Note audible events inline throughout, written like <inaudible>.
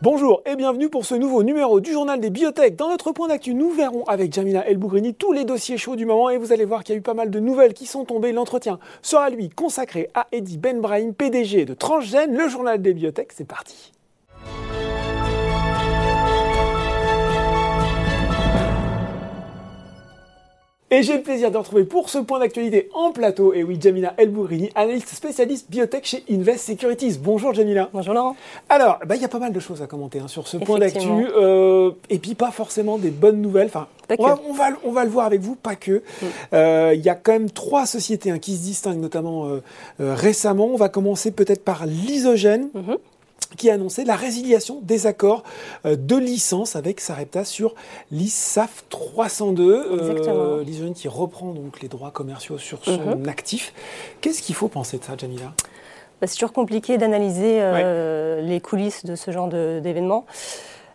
Bonjour et bienvenue pour ce nouveau numéro du journal des biotech. Dans notre point d'actu, nous verrons avec Jamila Elbougrini tous les dossiers chauds du moment et vous allez voir qu'il y a eu pas mal de nouvelles qui sont tombées. L'entretien sera lui consacré à Eddie Ben Brahim, PDG de Transgène, le journal des biotech. C'est parti. Et j'ai le plaisir de retrouver pour ce point d'actualité en plateau, et oui, Jamila Elbourini, analyste spécialiste biotech chez Invest Securities. Bonjour Jamila. Bonjour Laurent. Alors, bah, il y a pas mal de choses à commenter hein, sur ce point d'actu, euh, et puis pas forcément des bonnes nouvelles. Enfin, on va, on, va, on va, le voir avec vous, pas que. Mm. Euh, il y a quand même trois sociétés hein, qui se distinguent, notamment euh, récemment. On va commencer peut-être par l'isogène. Mm-hmm qui a annoncé la résiliation des accords euh, de licence avec Sarepta sur l'ISAF 302, l'isogène qui reprend donc les droits commerciaux sur son mhm. actif. Qu'est-ce qu'il faut penser de ça, Jamila? Bah, C'est toujours compliqué d'analyser euh, les coulisses de ce genre d'événements.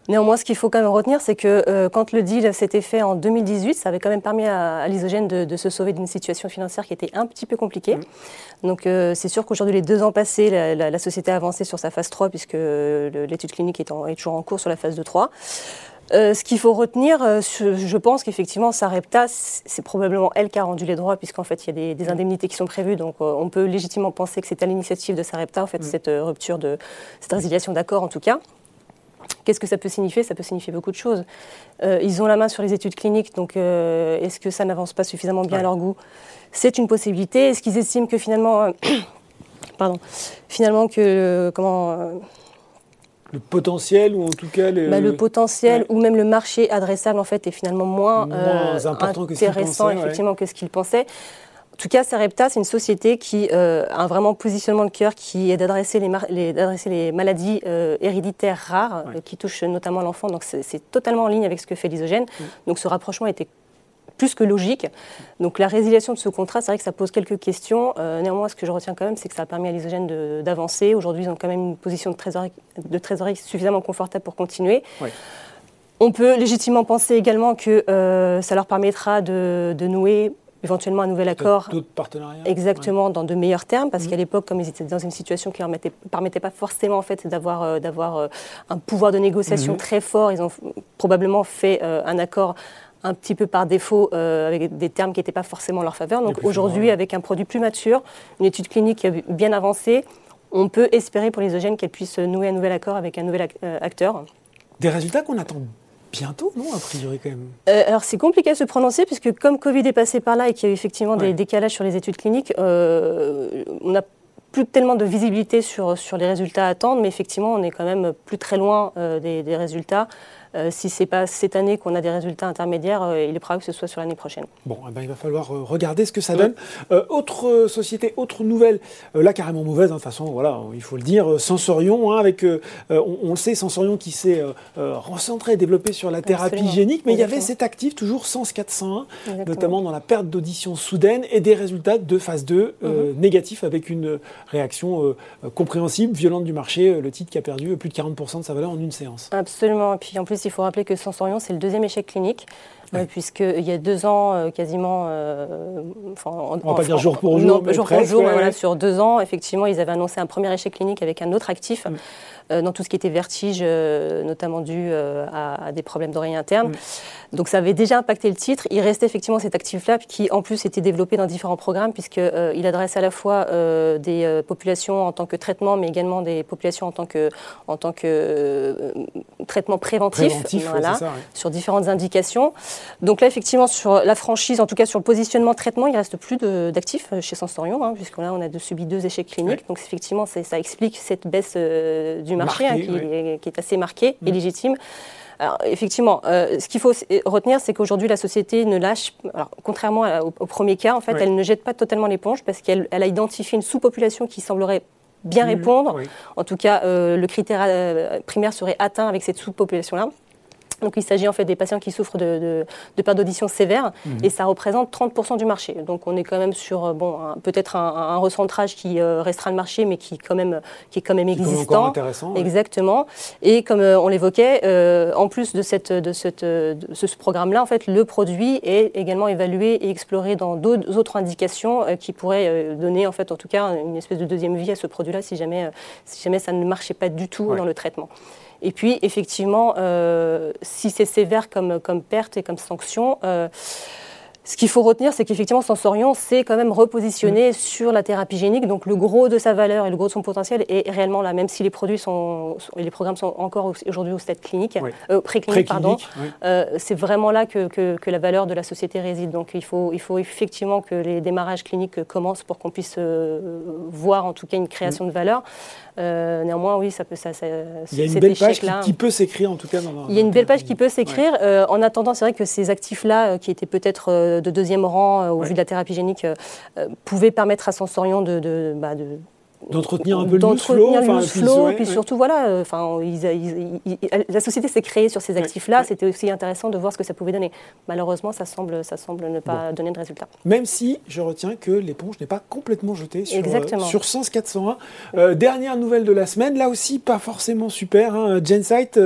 Néanmoins, ce qu'il faut quand même retenir, c'est que euh, quand le deal s'était fait en 2018, ça avait quand même permis à, l'isogène de, se sauver d'une situation financière qui était un petit peu compliquée. Mmh. Donc euh, c'est sûr qu'aujourd'hui, les deux ans passés, la, société a avancé sur sa phase 3 puisque l'étude clinique est, est, toujours en cours sur la phase 2-3. Euh, ce qu'il faut retenir, je pense qu'effectivement, Sarepta, c'est probablement elle qui a rendu les droits, puisqu'en fait, il y a des, mmh. indemnités qui sont prévues. Donc, on peut légitimement penser que c'est à l'initiative de Sarepta, en fait, mmh. cette rupture de cette résiliation d'accord, en tout cas. Qu'est-ce que ça peut signifier? Ça peut signifier beaucoup de choses. Euh, ils ont la main sur les études cliniques, donc euh, est-ce que ça n'avance pas suffisamment bien à leur goût? C'est une possibilité. Est-ce qu'ils estiment que finalement, euh, <coughs> pardon, finalement que comment le potentiel ou en tout cas bah, le potentiel ou même le marché adressable en fait est finalement moins, intéressant effectivement que ce qu'ils pensaient. En tout cas, Sarepta, c'est une société qui euh, a un vraiment positionnement de cœur qui est d'adresser les, les, maladies euh, héréditaires rares euh, qui touchent notamment l'enfant. Donc c'est totalement en ligne avec ce que fait l'isogène. Donc ce rapprochement était plus que logique. Donc la résiliation de ce contrat, c'est vrai que ça pose quelques questions. néanmoins, ce que je retiens quand même, c'est que ça a permis à l'isogène d'avancer. Aujourd'hui, ils ont quand même une position de trésorerie, de trésorerie suffisamment confortable pour continuer. On peut légitimement penser également que ça leur permettra de, de nouer éventuellement un nouvel accord. D'autres partenariats Exactement, dans de meilleurs termes, parce mhm. qu'à l'époque, comme ils étaient dans une situation qui ne leur permettait pas forcément en fait, d'avoir euh, d'avoir euh, un pouvoir de négociation mhm. très fort, ils ont probablement fait euh, un accord un petit peu par défaut avec des termes qui n'étaient pas forcément en leur faveur. Donc aujourd'hui, avec un produit plus mature, une étude clinique bien avancée, on peut espérer pour les OGN qu'elle puisse nouer un nouvel accord avec un nouvel acteur. Des résultats qu'on attend bientôt, non, a priori quand même? Euh, Alors c'est compliqué à se prononcer puisque comme Covid est passé par là et qu'il y a eu effectivement des décalages sur les études cliniques, euh, on n'a plus tellement de visibilité sur, sur les résultats à attendre, mais effectivement on est quand même plus très loin euh, des, des, résultats. Euh, si ce n'est pas cette année qu'on a des résultats intermédiaires, euh, il est probable que ce soit sur l'année prochaine. Bon, eh ben, il va falloir euh, regarder ce que ça donne. autre société, autre nouvelle, là carrément mauvaise, hein, de toute façon, voilà, il faut le dire, Sensorion, hein, avec, on, le sait, Sensorion qui s'est recentré, développé sur la thérapie génique, mais il y avait cet actif, toujours Sens 401, notamment dans la perte d'audition soudaine et des résultats de phase 2 mhm. négatifs avec une réaction compréhensible, violente du marché, le titre qui a perdu plus de 40% de sa valeur en une séance. Absolument, et puis en plus il faut rappeler que Sensorion, c'est le deuxième échec clinique. Euh, puisqu'il y a deux ans, euh, quasiment. Euh, on ne va pas dire jour pour jour. jour pour jour, voilà, sur deux ans, effectivement, ils avaient annoncé un premier échec clinique avec un autre actif. Mm. Euh, dans tout ce qui était vertige, euh, notamment dû euh, à, des problèmes d'oreille interne. Mm. Donc ça avait déjà impacté le titre. Il restait effectivement cet actif-là qui en plus était développé dans différents programmes puisqu'il adresse à la fois des populations en tant que traitement mais également des populations en tant que, en tant que traitement préventif, voilà, sur différentes indications. Donc là effectivement sur la franchise, en tout cas sur le positionnement traitement, il reste plus d'actifs chez Sensorion hein, puisque là on a subi deux échecs cliniques. Donc effectivement ça explique cette baisse du marché, hein, qui, est, assez marqué et mm. légitime. Alors, effectivement, euh, ce qu'il faut retenir, c'est qu'aujourd'hui, la société ne lâche, alors, contrairement au, premier cas, en fait, elle ne jette pas totalement l'éponge parce qu'elle a identifié une sous-population qui semblerait bien mm. répondre. En tout cas, euh, le critère euh, primaire serait atteint avec cette sous-population-là. Donc il s'agit en fait des patients qui souffrent de, de, perte d'audition sévère mhm. et ça représente 30% du marché. Donc on est quand même sur euh, bon, peut-être un, recentrage qui euh, restera le marché mais qui, quand même, qui est quand même existant. intéressant, Exactement. Et comme euh, on l'évoquait, en plus de, cette, de, cette, de ce programme-là, en fait, le produit est également évalué et exploré dans d'autres autres indications qui pourraient donner en fait en tout cas une espèce de deuxième vie à ce produit-là si jamais, si jamais ça ne marchait pas du tout dans le traitement. Et puis, effectivement, si c'est sévère comme, comme perte et comme sanction, ce qu'il faut retenir, c'est qu'effectivement, Sensorion s'est quand même repositionné mm. sur la thérapie génique. Donc, le gros de sa valeur et le gros de son potentiel est réellement là, même si les produits sont, les programmes sont encore aujourd'hui au stade clinique, euh, pré-clinique, pardon. Euh, c'est vraiment là que, que, la valeur de la société réside. Donc, il faut, il faut effectivement que les démarrages cliniques commencent pour qu'on puisse euh, voir en tout cas une création mm. de valeur. Euh, néanmoins, oui, ça peut. Ça, ça il y a une belle page qui, peut s'écrire en tout cas. Dans, il y a une belle page qui peut s'écrire. Euh, en attendant, c'est vrai que ces actifs-là, euh, qui étaient peut-être de deuxième rang au vu de la thérapie génique, pouvaient permettre à Sensorion de, de, bah, de d'entretenir un peu le flow, enfin, flow, et puis surtout voilà, euh, enfin, la société s'est créée sur ces actifs-là. C'était aussi intéressant de voir ce que ça pouvait donner. Malheureusement, ça semble, ça semble ne pas donner de résultat. Même si je retiens que l'éponge n'est pas complètement jetée sur, euh, sur Sens 401. Euh, dernière nouvelle de la semaine, là aussi pas forcément super. Hein, Gensight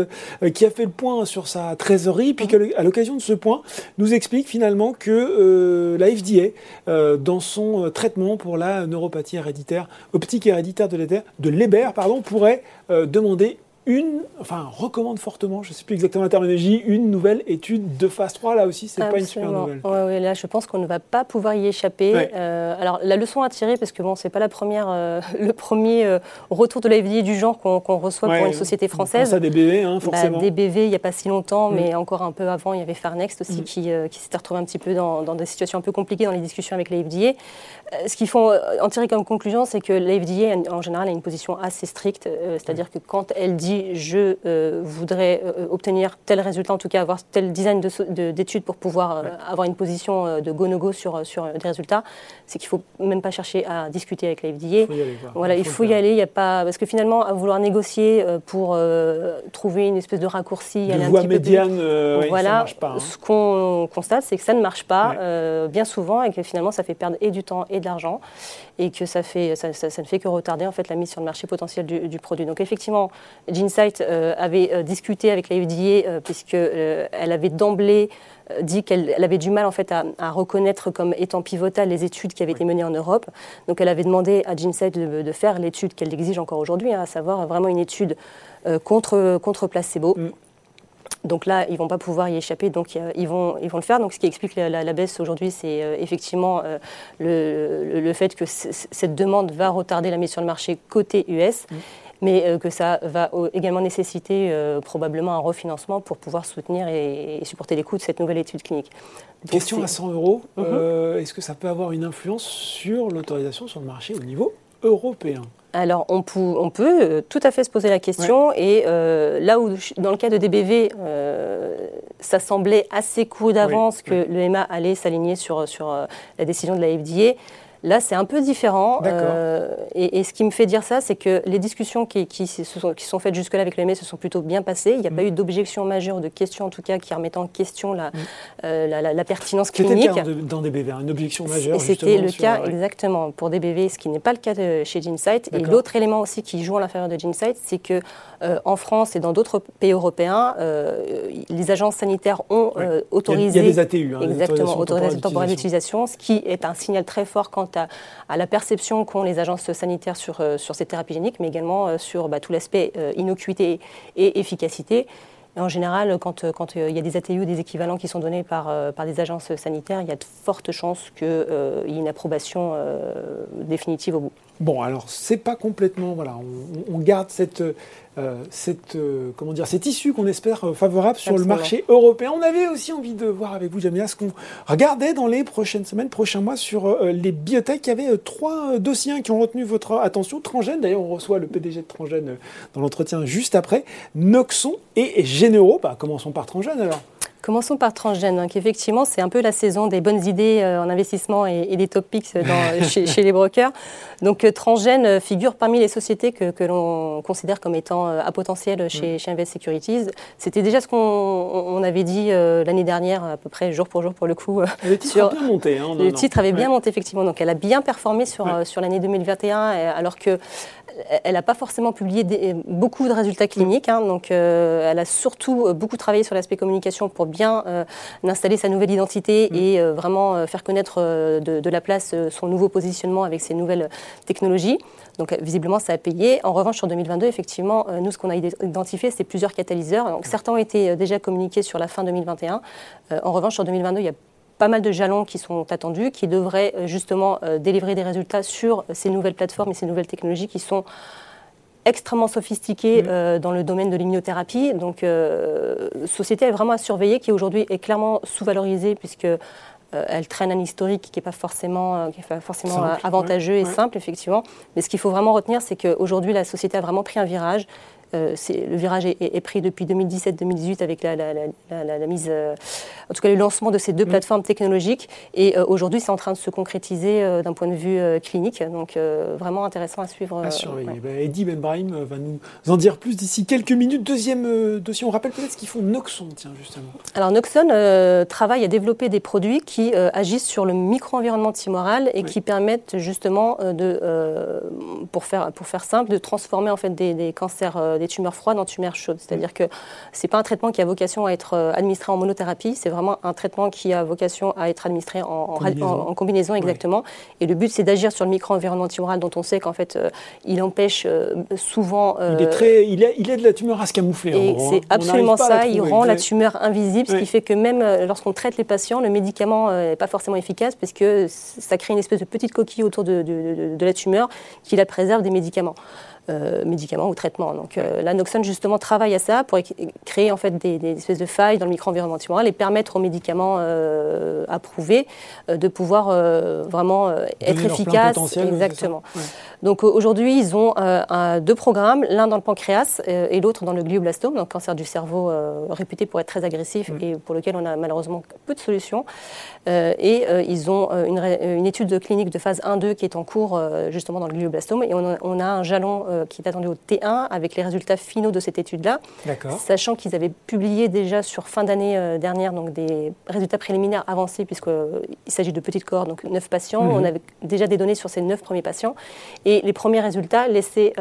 qui a fait le point sur sa trésorerie, puis mhm. à l'occasion de ce point nous explique finalement que la FDA, dans son traitement pour la neuropathie héréditaire optique héréditaire de Leber, pardon, pourrait euh, demander une, enfin, recommande fortement, je ne sais plus exactement la terminologie, une nouvelle étude de phase 3. Là aussi, c'est pas une super nouvelle. Oui, là, je pense qu'on ne va pas pouvoir y échapper. Euh, alors, la leçon à tirer, parce que bon, c'est pas la première, euh, <laughs> le premier euh, retour de la du genre qu'on reçoit pour une société française. Ça, des BV, hein, bah, forcément. des BV, il n'y a pas si longtemps, mm. mais encore un peu avant, il y avait Farnext aussi mm. qui, qui s'était retrouvé un petit peu dans, dans, des situations un peu compliquées dans les discussions avec la FDA. ce qu'il faut en tirer comme conclusion, c'est que la FDA, en général, a une position assez stricte, c'est-à-dire que quand elle dit je euh, voudrais euh, obtenir tel résultat, en tout cas avoir tel design d'études pour pouvoir euh, avoir une position de go-no-go sur, sur des résultats, c'est qu'il ne faut même pas chercher à discuter avec la FDA. Il faut y aller. Voilà, il faut, y aller. Il y a pas parce que finalement, à vouloir négocier pour trouver une espèce de raccourci, de voie médiane, voilà, ça marche pas, hein. ce qu'on constate, c'est que ça ne marche pas bien souvent et que finalement, ça fait perdre et du temps et de l'argent et que ça, fait, ça, ne fait que retarder en fait la mise sur le marché potentiel du, du produit. Donc effectivement, Ginsight euh, avait euh, discuté avec la FDA euh, puisqu'elle avait d'emblée dit qu'elle avait du mal en fait à, reconnaître comme étant pivotales les études qui avaient été menées en Europe. Donc elle avait demandé à Ginsight de, faire l'étude qu'elle exige encore aujourd'hui, hein, à savoir vraiment une étude contre, contre placebo. Mm. Donc là, ils ne vont pas pouvoir y échapper, donc ils vont, ils vont le faire. Donc ce qui explique la, baisse aujourd'hui, c'est effectivement le, le, fait que cette demande va retarder la mise sur le marché côté US. Mm mais euh, que ça va également nécessiter euh, probablement un refinancement pour pouvoir soutenir et, supporter les coûts de cette nouvelle étude clinique. Question à 100 euros, mhm. euh, est-ce que ça peut avoir une influence sur l'autorisation sur le marché au niveau européen? Alors, on, peut, tout à fait se poser la question. Et là où, dans le cas de DBV, ça semblait assez court d'avance que l'EMA allait s'aligner sur, sur la décision de la FDA, Là, c'est un peu différent. Euh, et, ce qui me fait dire ça, c'est que les discussions qui, qui, sont, qui sont, faites jusque-là avec l'EMS se sont plutôt bien passées. Il n'y a pas mm. eu d'objection majeure, de questions en tout cas, qui remettent en question la, mm. euh, la, pertinence clinique. C'était le cas dans des BV, une objection majeure. C'était le cas exactement pour des BV, ce qui n'est pas le cas chez Ginsight. Et l'autre élément aussi qui joue à l'intérieur de Ginsight, c'est que euh, en France et dans d'autres pays européens, les agences sanitaires ont autorisé. Il y a, des ATU, hein, exactement, autorisation temporaire d'utilisation, ce qui est un signal très fort à, la perception qu'ont les agences sanitaires sur, euh, sur ces thérapies géniques, mais également euh, sur bah, tout l'aspect euh, innocuité et efficacité. en général, quand, quand il y a des ATU, des équivalents qui sont donnés par, par des agences sanitaires, il y a de fortes chances qu'il y ait une approbation définitive au bout. Bon, alors c'est pas complètement, voilà, on, garde cette, euh, cette, euh, comment dire, cette issue qu'on espère euh, favorable sur le marché européen. On avait aussi envie de voir avec vous, Jamia, ce qu'on regardait dans les prochaines semaines, prochains mois sur les biotech. Il y avait trois dossiers qui ont retenu votre attention. Transgène, d'ailleurs, on reçoit le PDG de Transgène dans l'entretien juste après. Noxon et Généraux. Bah, commençons par Transgène alors. Commençons par Transgène, hein, effectivement c'est un peu la saison des bonnes idées euh, en investissement et, des top picks <laughs> chez, les brokers. Donc euh, Transgène euh, figure parmi les sociétés que, l'on considère comme étant à potentiel chez, mm. chez Invest Securities. C'était déjà ce qu'on avait dit l'année dernière, à peu près jour pour jour pour le coup. Le titre a bien monté. Hein, le titre avait bien monté effectivement, donc elle a bien performé sur, sur l'année 2021, alors que elle n'a pas forcément publié beaucoup de résultats cliniques. Hein, donc, euh, elle a surtout beaucoup travaillé sur l'aspect communication pour bien installer sa nouvelle identité mm. et vraiment faire connaître de, la place son nouveau positionnement avec ses nouvelles technologies. Donc, visiblement, ça a payé. En revanche, sur 2022, effectivement, nous, ce qu'on a identifié, c'est plusieurs catalyseurs. Donc, certains ont été déjà communiqués sur la fin 2021. en revanche, sur 2022, il y a pas mal de jalons qui sont attendus, qui devraient euh, justement euh, délivrer des résultats sur ces nouvelles plateformes et ces nouvelles technologies qui sont extrêmement sophistiquées mmh. euh, dans le domaine de l'immunothérapie. Donc, société est vraiment à surveiller, qui aujourd'hui est clairement sous-valorisée puisque elle traîne un historique qui n'est pas forcément, qui est pas forcément avantageux et simple, effectivement. Mais ce qu'il faut vraiment retenir, c'est qu'aujourd'hui, la société a vraiment pris un virage. Euh, le virage est, pris depuis 2017-2018 avec la, mise, euh, en tout cas le lancement de ces deux mm. plateformes technologiques. Et euh, aujourd'hui, c'est en train de se concrétiser d'un point de vue clinique. Donc vraiment intéressant à suivre. À surveiller. Bah, Eddie Benbrahim va nous en dire plus d'ici quelques minutes. Deuxième dossier, on rappelle peut-être ce qu'ils font Noxon, tiens, justement. Alors Noxon travaille à développer des produits qui agissent sur le micro-environnement timoral et qui permettent justement de, pour, faire, pour faire simple, de transformer en fait des, des cancers des tumeurs froides en tumeurs chaudes. C'est-à-dire que ce n'est pas un traitement qui a vocation à être euh, administré en monothérapie, c'est vraiment un traitement qui a vocation à être administré en, combinaison. exactement. Et le but, c'est d'agir sur le micro-environnement tumoral dont on sait qu'en fait, euh, il empêche euh, souvent. il, est très, il, il de la tumeur à se camoufler. Et c'est hein. absolument ça. Il rend la tumeur invisible, ce qui fait que même lorsqu'on traite les patients, le médicament n'est pas forcément efficace parce que ça crée une espèce de petite coquille autour de, de la tumeur qui la préserve des médicaments. Euh, médicaments ou traitements. Donc euh, la Noxon justement travaille à ça pour créer en fait des, espèces de failles dans le micro-environnement tumoral et permettre aux médicaments euh, approuvés de pouvoir vraiment être efficaces. Exactement. Donc aujourd'hui ils ont deux programmes, l'un dans le pancréas et l'autre dans le glioblastome, donc cancer du cerveau réputé pour être très agressif et pour lequel on a malheureusement peu de solutions. Et ils ont une, une, étude clinique de phase 1-2 qui est en cours justement dans le glioblastome et on a, on a un jalon euh, qui est attendu au T1 avec les résultats finaux de cette étude-là. Sachant qu'ils avaient publié déjà sur fin d'année euh, dernière donc des résultats préliminaires avancés, puisqu'il euh, s'agit de petites corps, donc 9 patients. Mhm. On avait déjà des données sur ces 9 premiers patients. Et les premiers résultats laissaient,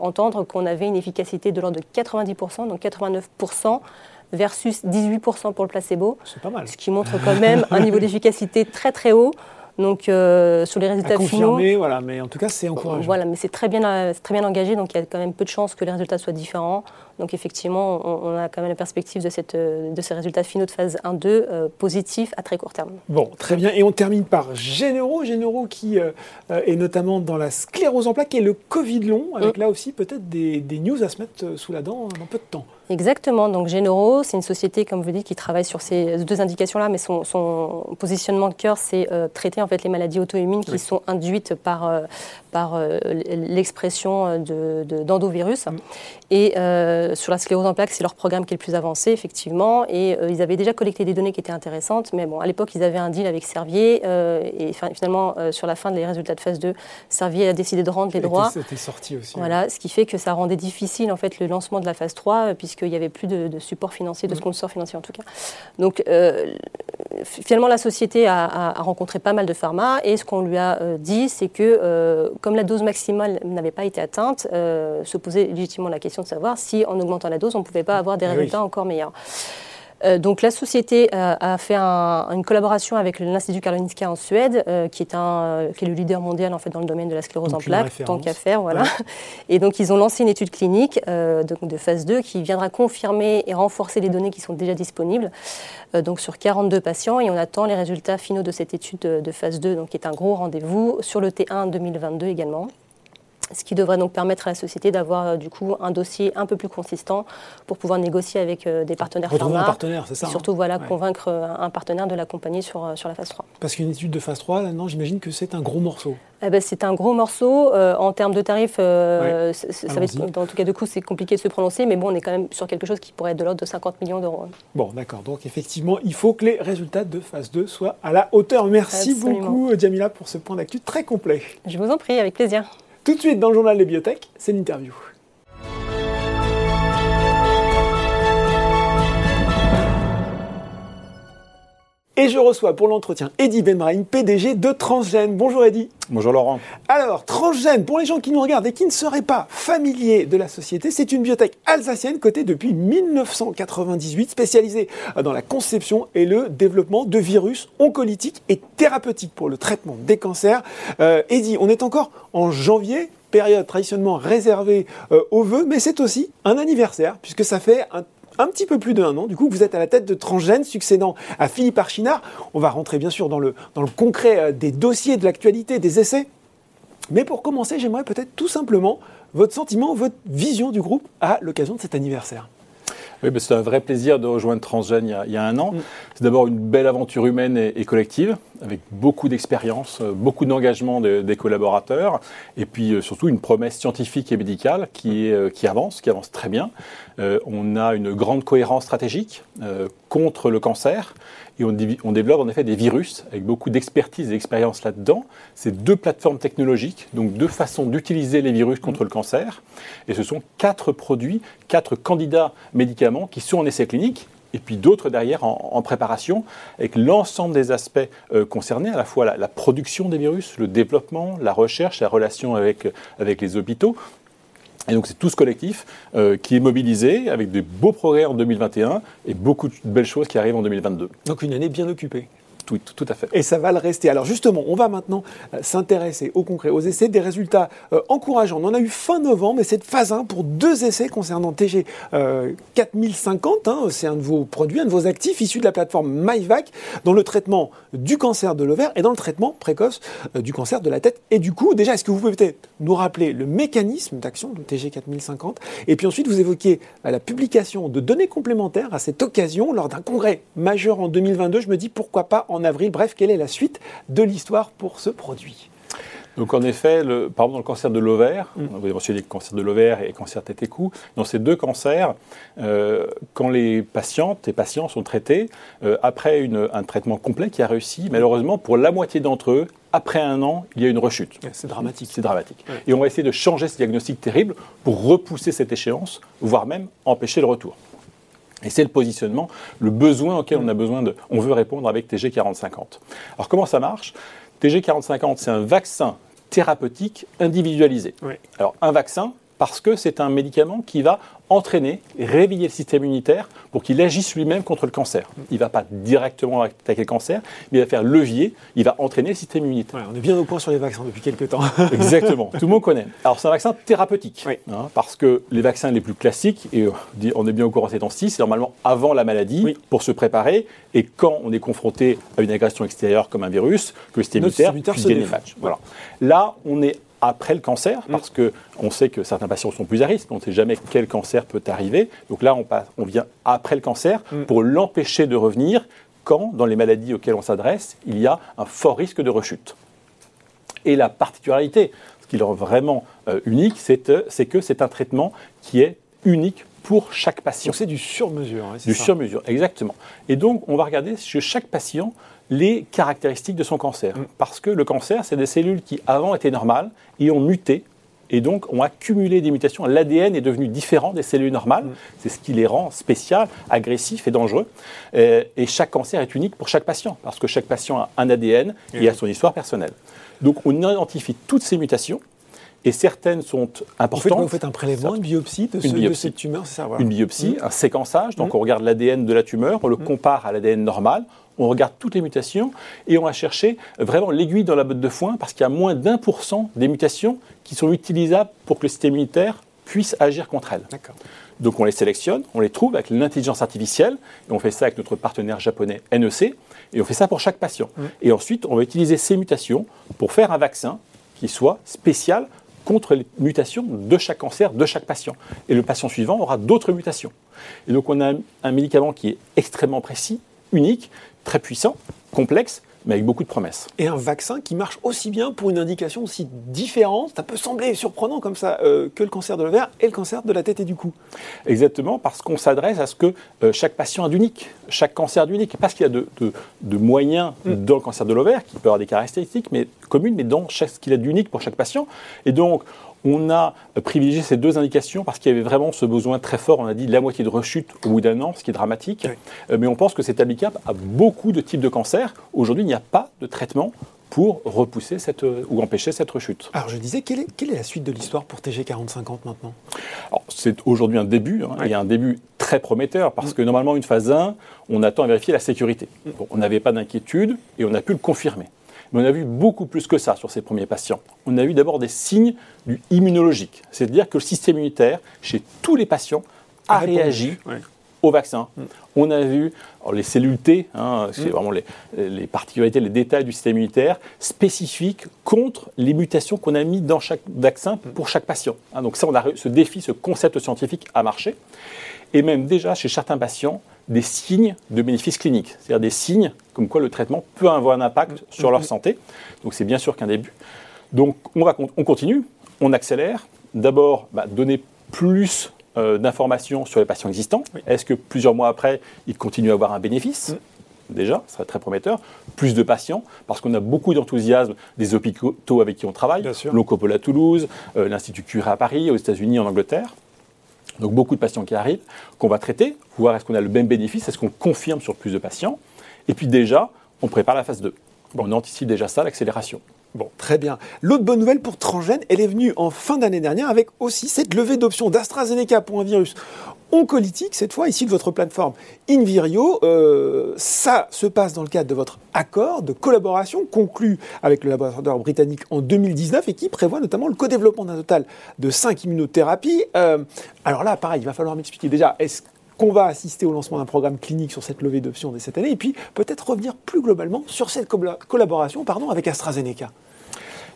entendre qu'on avait une efficacité de l'ordre de 90%, donc 89% versus 18% pour le placebo. C'est pas mal. Ce qui montre quand même un niveau d'efficacité très très haut. Donc euh, sur les résultats finaux, voilà, mais en tout cas c'est encourageant. Voilà, mais c'est très bien, très bien engagé, donc il y a quand même peu de chances que les résultats soient différents. Donc effectivement, on, a quand même la perspective de, cette, de ces résultats finaux de phase 1-2 euh, positifs à très court terme. Bon, très bien. Et on termine par Généraux, Généraux qui euh, est notamment dans la sclérose en plaques et le Covid long, avec mm. là aussi peut-être des, des, news à se mettre sous la dent dans peu de temps. Exactement. Donc Généraux, c'est une société, comme vous dites, qui travaille sur ces deux indications-là, mais son, son, positionnement de cœur, c'est euh, traiter en fait les maladies auto-immunes qui sont induites par, euh, par euh, l'expression d'endovirus. De, mm. Et sur la sclérose en plaques, c'est leur programme qui est le plus avancé, effectivement. Et ils avaient déjà collecté des données qui étaient intéressantes, mais bon, à l'époque, ils avaient un deal avec Servier. et finalement, sur la fin des résultats de phase 2, Servier a décidé de rendre les droits. C'était sorti aussi. Voilà, ce qui fait que ça rendait difficile en fait le lancement de la phase 3, puisque qu'il n'y avait plus de, support financier, de mm. sponsor financier en tout cas. Donc euh, finalement, la société a, rencontré pas mal de pharma et ce qu'on lui a euh, dit, c'est que euh, comme la dose maximale n'avait pas été atteinte, se posait légitimement la question de savoir si en augmentant la dose, on ne pouvait pas avoir des eh résultats encore meilleurs. Euh, donc la société euh, a fait une collaboration avec l'Institut Karolinska en Suède, euh, qui, est un, qui est le leader mondial en fait dans le domaine de la sclérose en plaques, tant qu'à faire, voilà. Et donc ils ont lancé une étude clinique de, phase 2 qui viendra confirmer et renforcer les données qui sont déjà disponibles, donc sur 42 patients, et on attend les résultats finaux de cette étude de, de phase 2, donc qui est un gros rendez-vous sur le T1 2022 également ce qui devrait donc permettre à la société d'avoir euh, du coup un dossier un peu plus consistant pour pouvoir négocier avec euh, des partenaires Retrouver un partenaire, c'est ça Et surtout hein voilà, convaincre euh, un partenaire de l'accompagner sur, sur la phase 3. Parce qu'une étude de phase 3, non, j'imagine que c'est un gros morceau. Eh ben, c'est un gros morceau. en termes de tarifs, ça va être, en tout cas de coût, c'est compliqué de se prononcer, mais bon, on est quand même sur quelque chose qui pourrait être de l'ordre de 50 millions d'euros. Bon, d'accord. Donc effectivement, il faut que les résultats de phase 2 soient à la hauteur. Merci beaucoup, Jamila, pour ce point d'actu très complet. Je vous en prie, avec plaisir. Tout de suite dans le journal des biotech, c'est l'interview. Et je reçois pour l'entretien Eddy Benbrahim, PDG de Transgène. Bonjour Eddy. Bonjour Laurent. Alors, Transgène, pour les gens qui nous regardent et qui ne seraient pas familiers de la société, c'est une biotech alsacienne cotée depuis 1998, spécialisée dans la conception et le développement de virus oncolytiques et thérapeutiques pour le traitement des cancers. Euh, Eddy, on est encore en janvier période traditionnellement réservée euh, aux vœux, mais c'est aussi un anniversaire, puisque ça fait un un petit peu plus d'un an. Du coup, vous êtes à la tête de Transgène, succédant à Philippe Archinard. On va rentrer bien sûr dans le, dans le concret euh, des dossiers, de l'actualité, des essais. Mais pour commencer, j'aimerais peut-être tout simplement votre sentiment, votre vision du groupe à l'occasion de cet anniversaire. Oui, c'est un vrai plaisir de rejoindre Transgène il y a, un an. Mm. C'est d'abord une belle aventure humaine et, collective, avec beaucoup d'expérience, euh, beaucoup d'engagement des collaborateurs, et puis euh, surtout une promesse scientifique et médicale qui, euh, avance, qui avance très bien. on a une grande cohérence stratégique contre le cancer, et on, on, développe en effet des virus avec beaucoup d'expertise et d'expérience là-dedans. C'est deux plateformes technologiques, donc deux façons d'utiliser les virus contre le cancer. Et ce sont quatre produits, quatre candidats médicaments qui sont en essai clinique et puis d'autres derrière en, préparation, avec l'ensemble des aspects euh, concernés, à la fois la, production des virus, le développement, la recherche, la relation avec, avec les hôpitaux, et donc c'est tout ce collectif euh, qui est mobilisé avec des beaux progrès en 2021 et beaucoup de belles choses qui arrivent en 2022. Donc une année bien occupée. Tout, tout, à fait. Et ça va le rester. Alors justement, on va maintenant euh, s'intéresser au concret, aux essais, des résultats euh, encourageants. On en a eu fin novembre, mais c'est de phase 1 pour deux essais concernant TG 4050. Hein. c'est un de vos produits, un de vos actifs issus de la plateforme MyVac dans le traitement du cancer de l'ovaire et dans le traitement précoce euh, du cancer de la tête et du cou. Déjà, est-ce que vous pouvez peut-être nous rappeler le mécanisme d'action de TG 4050 Et puis ensuite, vous évoquez la publication de données complémentaires à cette occasion lors d'un congrès majeur en 2022. Je me dis pourquoi pas en avril. Bref, quelle est la suite de l'histoire pour ce produit? Donc en effet, le, par exemple dans le cancer de l'ovaire, mm. vous avez mentionné le cancer de l'ovaire et le cancer tête et cou, dans ces deux cancers, euh, quand les patientes et patients sont traités, euh, après un traitement complet qui a réussi, malheureusement pour la moitié d'entre eux, après un an, il y a une rechute. C'est dramatique. C'est dramatique. Et on va essayer de changer ce diagnostic terrible pour repousser cette échéance, voire même empêcher le retour. Et c'est le positionnement, le besoin auquel on a besoin de, on veut répondre avec TG 4050. Alors comment ça marche? TG 4050, c'est un vaccin thérapeutique individualisé. Alors un vaccin, parce que c'est un médicament qui va entraîner, réveiller le système immunitaire pour qu'il agisse lui-même contre le cancer. Il ne va pas directement attaquer le cancer, mais il va faire levier, il va entraîner le système immunitaire. on est bien au point sur les vaccins depuis quelques temps. <laughs> Exactement, tout le monde connaît. Alors c'est un vaccin thérapeutique, hein, parce que les vaccins les plus classiques, et euh, on est bien au courant ces temps-ci, c'est normalement avant la maladie, pour se préparer, et quand on est confronté à une agression extérieure comme un virus, que le système immunitaire puisse gagner Voilà. Là, on est après le cancer, mm. parce qu'on sait que certains patients sont plus à risque, on ne sait jamais quel cancer peut arriver. Donc là, on, passe, on vient après le cancer mm. pour l'empêcher de revenir quand, dans les maladies auxquelles on s'adresse, il y a un fort risque de rechute. Et la particularité, ce qui le rend vraiment euh, unique, euh, c'est que c'est un traitement qui est unique pour chaque patient. Donc c'est du sur-mesure. Hein, du sur-mesure, exactement. Et donc, on va regarder chez chaque patient les caractéristiques de son cancer. Mm. Parce que le cancer, c'est des cellules qui avant étaient normales et ont muté et donc ont accumulé des mutations. L'ADN est devenu différent des cellules normales. Mm. C'est ce qui les rend spéciales, agressifs et dangereux. Euh, et, chaque cancer est unique pour chaque patient, parce que chaque patient a un ADN et a son histoire personnelle. Donc on identifie toutes ces mutations et certaines sont importantes. vous faites un prélèvement, une biopsie de, cette tumeur, c'est ça Une biopsie, mm. un séquençage, donc on regarde l'ADN de la tumeur, on le compare à l'ADN normal, on regarde toutes les mutations et on va chercher vraiment l'aiguille dans la botte de foin parce qu'il y a moins d'un pour cent des mutations qui sont utilisables pour que le système immunitaire puisse agir contre elles. Donc on les sélectionne, on les trouve avec l'intelligence artificielle, et on fait ça avec notre partenaire japonais NEC, et on fait ça pour chaque patient. Mmh. Et ensuite, on va utiliser ces mutations pour faire un vaccin qui soit spécial contre les mutations de chaque cancer, de chaque patient. Et le patient suivant aura d'autres mutations. Et donc on a un médicament qui est extrêmement précis, unique, très puissant, complexe, mais avec beaucoup de promesses. Et un vaccin qui marche aussi bien pour une indication aussi différente, ça peut sembler surprenant comme ça, euh, que le cancer de l'ovaire et le cancer de la tête et du cou. Exactement, parce qu'on s'adresse à ce que euh, chaque patient a d'unique, chaque cancer d'unique, parce qu'il y a de, moyens mm. dans le cancer de l'ovaire, qui peut avoir des caractéristiques mais, communes, mais dans ce qu'il a d'unique pour chaque patient. Et donc, On a privilégié ces deux indications parce qu'il y avait vraiment ce besoin très fort, on a dit la moitié de rechute au bout d'un an, ce qui est dramatique, mais on pense que c'est applicable à beaucoup de types de cancers. Aujourd'hui, il n'y a pas de traitement pour repousser cette, ou empêcher cette rechute. Alors je disais, quelle est, quelle est la suite de l'histoire pour TG4050 maintenant? C'est aujourd'hui un début, hein, il y a un début très prometteur, parce mm. que normalement, une phase 1, on attend à vérifier la sécurité. Mm. on n'avait pas d'inquiétude et on a pu le confirmer. Mais on a vu beaucoup plus que ça sur ces premiers patients. On a eu d'abord des signes du immunologique, c'est-à-dire que le système immunitaire, chez tous les patients, a, réagi au vaccin. Mm. On a vu les cellules T, hein, c'est mm. vraiment les, particularités, les détails du système immunitaire spécifiques contre les mutations qu'on a mis dans chaque vaccin mm. pour chaque patient. Hein, donc ça, on a ce défi, ce concept scientifique a marché. Et même déjà chez certains patients, des signes de bénéfices cliniques, c'est-à-dire des signes comme quoi le traitement peut avoir un impact sur leur santé. Donc c'est bien sûr qu'un début. Donc on, va, on continue, on accélère. D'abord, bah, donner plus euh, d'informations sur les patients existants. Est-ce que plusieurs mois après, ils continuent à avoir un bénéfice? Mm. Déjà, ce serait très prometteur. Plus de patients, parce qu'on a beaucoup d'enthousiasme des hôpitaux avec qui on travaille. L'Oncopole à Toulouse, euh, l'Institut Curie à Paris, aux États-Unis, en Angleterre. Donc beaucoup de patients qui arrivent, qu'on va traiter, voir est-ce qu'on a le même bénéfice, est-ce qu'on confirme sur plus de patients. Et puis déjà, on prépare la phase 2. On anticipe déjà ça, l'accélération. Bon, très bien. L'autre bonne nouvelle pour Transgène, elle est venue en fin d'année dernière avec aussi cette levée d'options d'AstraZeneca pour un virus oncolytique, cette fois ici de votre plateforme Invirio. Euh, ça se passe dans le cadre de votre accord de collaboration conclu avec le laboratoire britannique en 2019 et qui prévoit notamment le co-développement d'un total de 5 immunothérapies. Euh, alors là, pareil, il va falloir m'expliquer déjà, est-ce qu'on va assister au lancement d'un programme clinique sur cette levée d'options dès cette année, et puis peut-être revenir plus globalement sur cette collaboration pardon, avec AstraZeneca.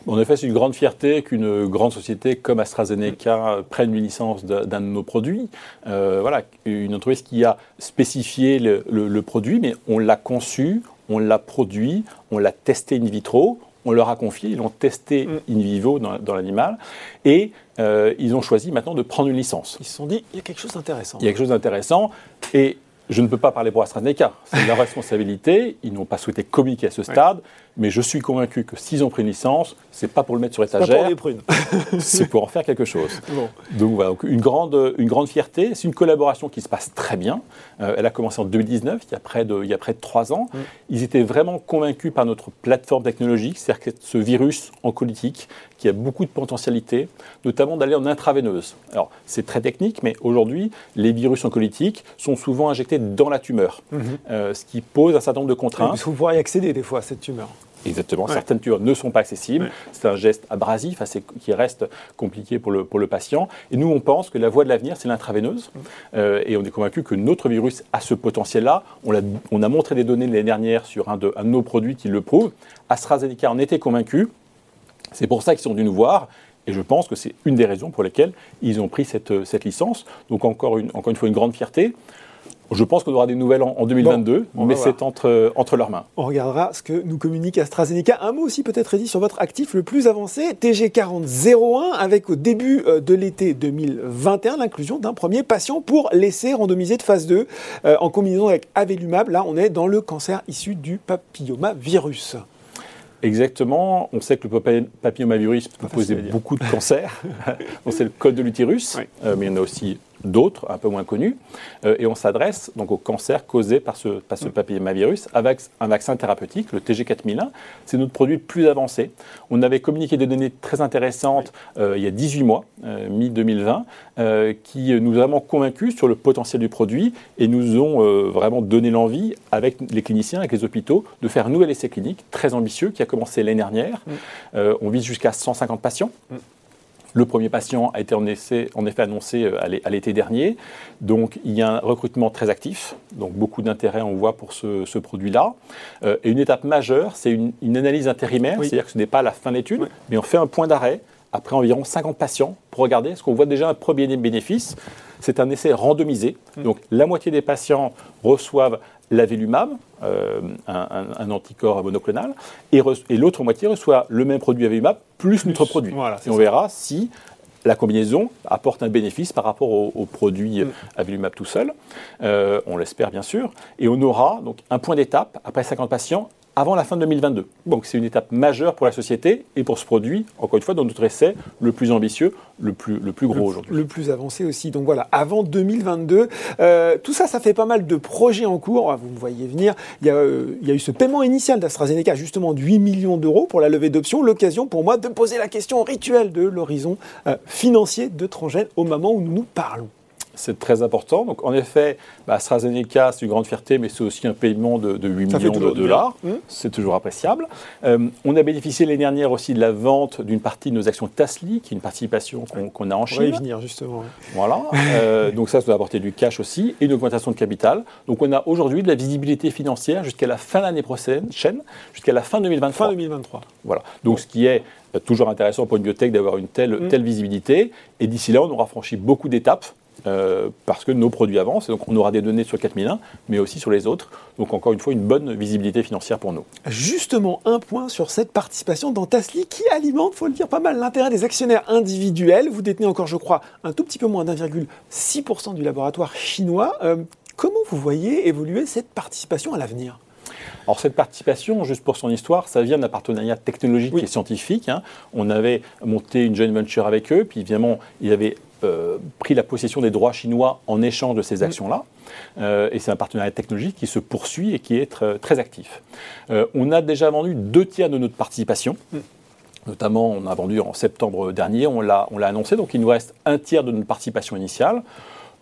En effet, c'est une grande fierté qu'une grande société comme AstraZeneca prenne une licence d'un de nos produits. Euh, voilà, une entreprise qui a spécifié le, produit, mais on l'a conçu, on l'a produit, on l'a testé in vitro, on leur a confié, ils l'ont testé mm. in vivo dans, l'animal, et euh, ils ont choisi maintenant de prendre une licence. Ils se sont dit, il y a quelque chose d'intéressant. Il y a quelque chose d'intéressant, et je ne peux pas parler pour AstraZeneca, c'est leur <laughs> responsabilité, ils n'ont pas souhaité communiquer à ce stade, mais je suis convaincu que s'ils ont pris une licence, c'est pas pour le mettre sur étagère. <laughs> c'est pour en faire quelque chose. <laughs> Donc voilà, une grande, une grande fierté. C'est une collaboration qui se passe très bien. Euh, elle a commencé en 2019, il y a près de, il y a près de trois ans. Mm. Ils étaient vraiment convaincus par notre plateforme technologique, c'est-à-dire que ce virus oncolytique qui a beaucoup de potentialité, notamment d'aller en intraveineuse. Alors c'est très technique, mais aujourd'hui, les virus oncolytiques sont souvent injectés dans la tumeur, mm-hmm. euh, ce qui pose un certain nombre de contraintes. vous pourrez y accéder des fois à cette tumeur. Exactement. Certaines tumeurs ne sont pas accessibles. C'est un geste abrasif qui reste compliqué pour le, pour le patient. Et nous, on pense que la voie de l'avenir, c'est l'intraveineuse. Euh, et on est convaincu que notre virus a ce potentiel-là. On, a, on a montré des données l'année dernière sur un de, un de nos produits qui le prouve. AstraZeneca en était convaincu. C'est pour ça qu'ils sont venus nous voir. Et je pense que c'est une des raisons pour lesquelles ils ont pris cette, cette licence. Donc encore une, encore une fois, une grande fierté. Je pense qu'on aura des nouvelles en, 2022, mais c'est entre, entre leurs mains. On regardera ce que nous communique AstraZeneca. Un mot aussi peut-être dit sur votre actif le plus avancé, TG4001, avec au début euh, de l'été 2021 l'inclusion d'un premier patient pour l'essai randomisé de phase 2 euh, en combinaison avec Avelumab. Là, on est dans le cancer issu du papillomavirus. Exactement. On sait que le papillomavirus peut poser beaucoup de cancers. <laughs> c'est le code de l'utérus, euh, mais il y en a aussi d'autres, un peu moins connus, euh, et on s'adresse donc au cancer causé par ce, par ce papillomavirus avec un vaccin thérapeutique, le TG4001. C'est notre produit le plus avancé. On avait communiqué des données très intéressantes euh, il y a 18 mois, euh, mi-2020, qui nous ont vraiment convaincus sur le potentiel du produit et nous ont vraiment donné l'envie, avec les cliniciens, avec les hôpitaux, de faire un nouvel essai clinique très ambitieux qui a commencé l'année dernière. Mm. on vise jusqu'à 150 patients. Mm. Le premier patient a été en, effet annoncé euh, à l'été dernier. Donc il y a un recrutement très actif, donc beaucoup d'intérêt on voit pour ce, produit-là. Euh, et une étape majeure, c'est une, analyse intérimaire, c'est-à-dire que ce n'est pas la fin de l'étude, mais on fait un point d'arrêt après environ 50 patients pour regarder ce qu'on voit déjà un premier bénéfice. C'est un essai randomisé, mm. donc la moitié des patients reçoivent l'avelumab, euh, un, anticorps monoclonal, et, l'autre moitié reçoit le même produit avelumab plus, notre produit. et on verra si la combinaison apporte un bénéfice par rapport au, produit mm. avelumab tout seul. Euh, on l'espère bien sûr. Et on aura donc un point d'étape après 50 patients avant la fin de 2022. Donc c'est une étape majeure pour la société et pour ce produit, encore une fois, dans notre essai, le plus ambitieux, le plus, le plus gros aujourd'hui. Le plus avancé aussi. Donc voilà, avant 2022. Euh, tout ça, ça fait pas mal de projets en cours. Vous me voyez venir. Il y a, euh, il y a eu ce paiement initial d'AstraZeneca, justement de 8 millions d'euros pour la levée d'options. L'occasion pour moi de poser la question rituelle de l'horizon euh, financier de Transgène au moment où nous nous parlons c'est très important. Donc, en effet, bah, AstraZeneca, c'est une grande fierté, mais c'est aussi un paiement de, 8 millions de dollars. Mmh. C'est toujours appréciable. Euh, on a bénéficié l'année dernière aussi de la vente d'une partie de nos actions Tasli, qui est une participation qu'on a en Chine. On va y venir, justement. Voilà. Euh, donc, ça, ça doit apporter du cash aussi et une augmentation de capital. Donc, on a aujourd'hui de la visibilité financière jusqu'à la fin de l'année prochaine, jusqu'à la fin 2023. Fin 2023. Voilà. Donc, ce qui est euh, toujours intéressant pour une biotech d'avoir une telle, mmh. telle visibilité. Et d'ici là, on aura franchi beaucoup d'étapes. Euh, parce que nos produits avancent, et donc on aura des données sur 4001, mais aussi sur les autres. Donc encore une fois, une bonne visibilité financière pour nous. Justement, un point sur cette participation dans Tasli qui alimente, faut le dire, pas mal l'intérêt des actionnaires individuels. Vous détenez encore, je crois, un tout petit peu moins d'1,6% du laboratoire chinois. Euh, comment vous voyez évoluer cette participation à l'avenir? Alors cette participation, juste pour son histoire, ça vient d'un partenariat technologique et scientifique. Hein. On avait monté une joint venture avec eux, puis évidemment, ils avaient euh, pris la possession des droits chinois en échange de ces mm. actions-là. Euh, et c'est un partenariat technologique qui se poursuit et qui est très, actif. Euh, on a déjà vendu deux tiers de notre participation. Mm. Notamment, on a vendu en septembre dernier, on l'a annoncé, donc il nous reste un tiers de notre participation initiale.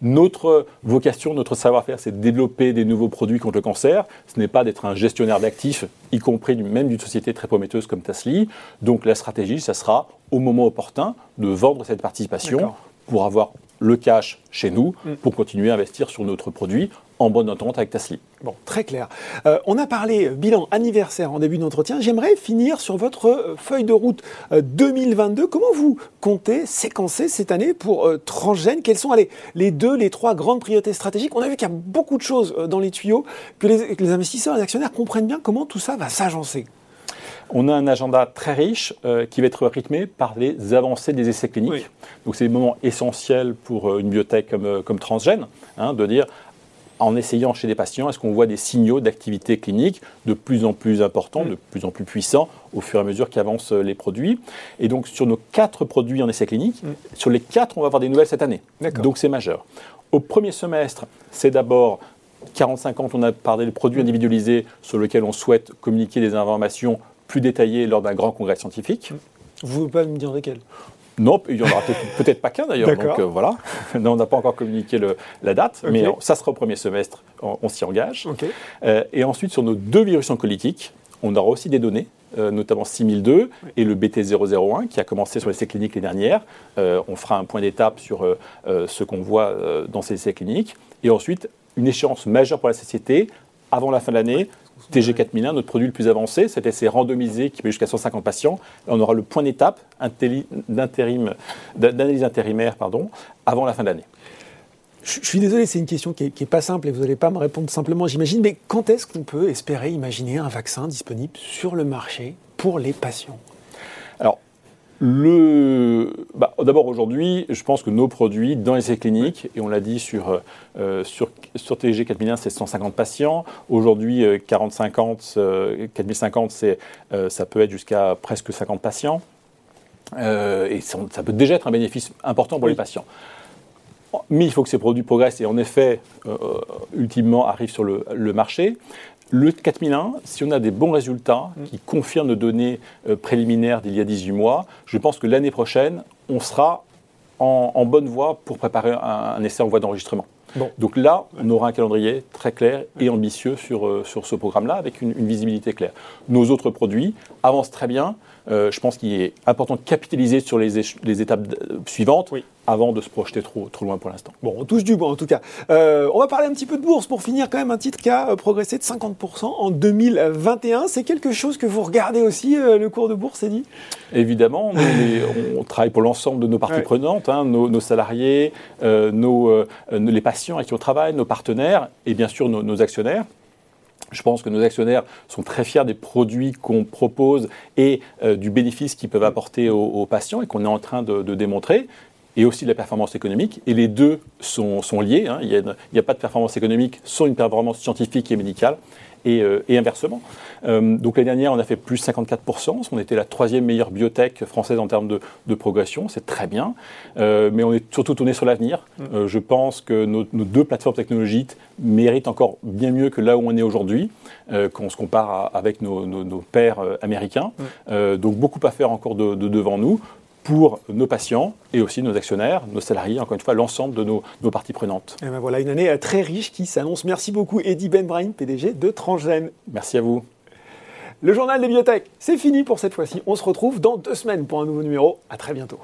Notre vocation, notre savoir-faire, c'est de développer des nouveaux produits contre le cancer. Ce n'est pas d'être un gestionnaire d'actifs, y compris même d'une société très prometteuse comme Tasly. Donc la stratégie, ça sera au moment opportun de vendre cette participation pour avoir le cash chez nous, mm. pour continuer à investir sur notre produit en bonne entente avec Tasly. Bon, très clair. Euh, on a parlé bilan anniversaire en début d'entretien. J'aimerais finir sur votre euh, feuille de route 2022. Euh, Comment vous comptez séquencer cette année pour Transgène? Quelles sont les deux, les trois grandes priorités stratégiques? On a vu qu'il y a beaucoup de choses dans les tuyaux, que les, que les investisseurs et les actionnaires comprennent bien comment tout ça va s'agencer? On a un agenda très riche euh, qui va être rythmé par les avancées des essais cliniques. Donc c'est des moments essentiels pour euh, une biotech comme, euh, comme Transgène, hein, de dire en essayant chez des patients, est-ce qu'on voit des signaux d'activité clinique de plus en plus importants, mm. de plus en plus puissants au fur et à mesure qu'avancent les produits. Et donc sur nos quatre produits en essais cliniques, mm. sur les quatre, on va avoir des nouvelles cette année. Donc c'est majeur. Au premier semestre, c'est d'abord 45 ans, on a parlé de produits individualisés sur lesquels on souhaite communiquer des informations plus détaillé lors d'un grand congrès scientifique. Vous ne pouvez pas me dire lesquels non, il n'y en aura <laughs> peut-être pas qu'un d'ailleurs. Donc euh, voilà, <laughs> non, on n'a pas encore communiqué le, la date, mais ça sera au premier semestre, on, s'y engage. Euh, et ensuite, sur nos deux virus oncolytiques, on aura aussi des données, euh, notamment 6002 et le BT001 qui a commencé sur les essais cliniques les dernières. on fera un point d'étape sur ce qu'on voit dans ces essais cliniques. Et ensuite, une échéance majeure pour la société avant la fin de l'année, TG4001, notre produit le plus avancé, cet essai randomisé qui peut jusqu'à 150 patients. on aura le point d'étape d'analyse intérimaire pardon, avant la fin de l'année. Je suis désolé, c'est une question qui n'est pas simple et vous n'allez pas me répondre simplement, j'imagine, mais quand est-ce qu'on peut espérer imaginer un vaccin disponible sur le marché pour les patients? Alors, le, bah, D'abord aujourd'hui, je pense que nos produits dans les essais cliniques, et on l'a dit sur, euh, sur, sur TG 4001, c'est 150 patients. Aujourd'hui, 40-50, euh, 4050, euh, ça peut être jusqu'à presque 50 patients. et ça, peut déjà être un bénéfice important pour les patients. Mais il faut que ces produits progressent et en effet, ultimement, arrivent sur le, le marché. Le 4001, si on a des bons résultats mm. qui confirment nos données euh, préliminaires d'il y a 18 mois, je pense que l'année prochaine, on sera en, bonne voie pour préparer un, essai en voie d'enregistrement. Donc là, on aura un calendrier très clair et ambitieux sur, euh, sur ce programme-là, avec une, visibilité claire. Nos autres produits avancent très bien. Euh, je pense qu'il est important de capitaliser sur les, les étapes suivantes. Oui avant de se projeter trop, trop loin pour l'instant. Bon, on touche du bois en tout cas. Euh, on va parler un petit peu de bourse pour finir quand même un titre qui a euh, progressé de 50% en 2021. C'est quelque chose que vous regardez aussi, euh, le cours de bourse, dit Évidemment, on, travaille pour l'ensemble de nos parties prenantes, hein, nos, salariés, nos, les patients avec qui on travaille, nos partenaires et bien sûr nos, actionnaires. Je pense que nos actionnaires sont très fiers des produits qu'on propose et du bénéfice qu'ils peuvent apporter aux, patients et qu'on est en train de, de démontrer. Et aussi de la performance économique. Et les deux sont, sont liés. Hein. Il n'y a, a, pas de performance économique sans une performance scientifique et médicale. Euh, et, inversement. Euh, donc l'année dernière, on a fait plus 54%. On était la troisième meilleure biotech française en termes de, progression. C'est très bien. Euh, mais on est surtout tourné sur l'avenir. Mm. je pense que nos, deux plateformes technologiques méritent encore bien mieux que là où on est aujourd'hui, quand on se compare avec nos, nos, pairs américains. Mm. donc beaucoup à faire encore de devant nous pour nos patients et aussi nos actionnaires, nos salariés, encore une fois, l'ensemble de nos, parties prenantes. Et ben voilà, une année euh, très riche qui s'annonce. Merci beaucoup, Eddie Benbrahim, PDG de Transgène. Merci à vous. Le journal des biotech, c'est fini pour cette fois-ci. On se retrouve dans deux semaines pour un nouveau numéro. À très bientôt.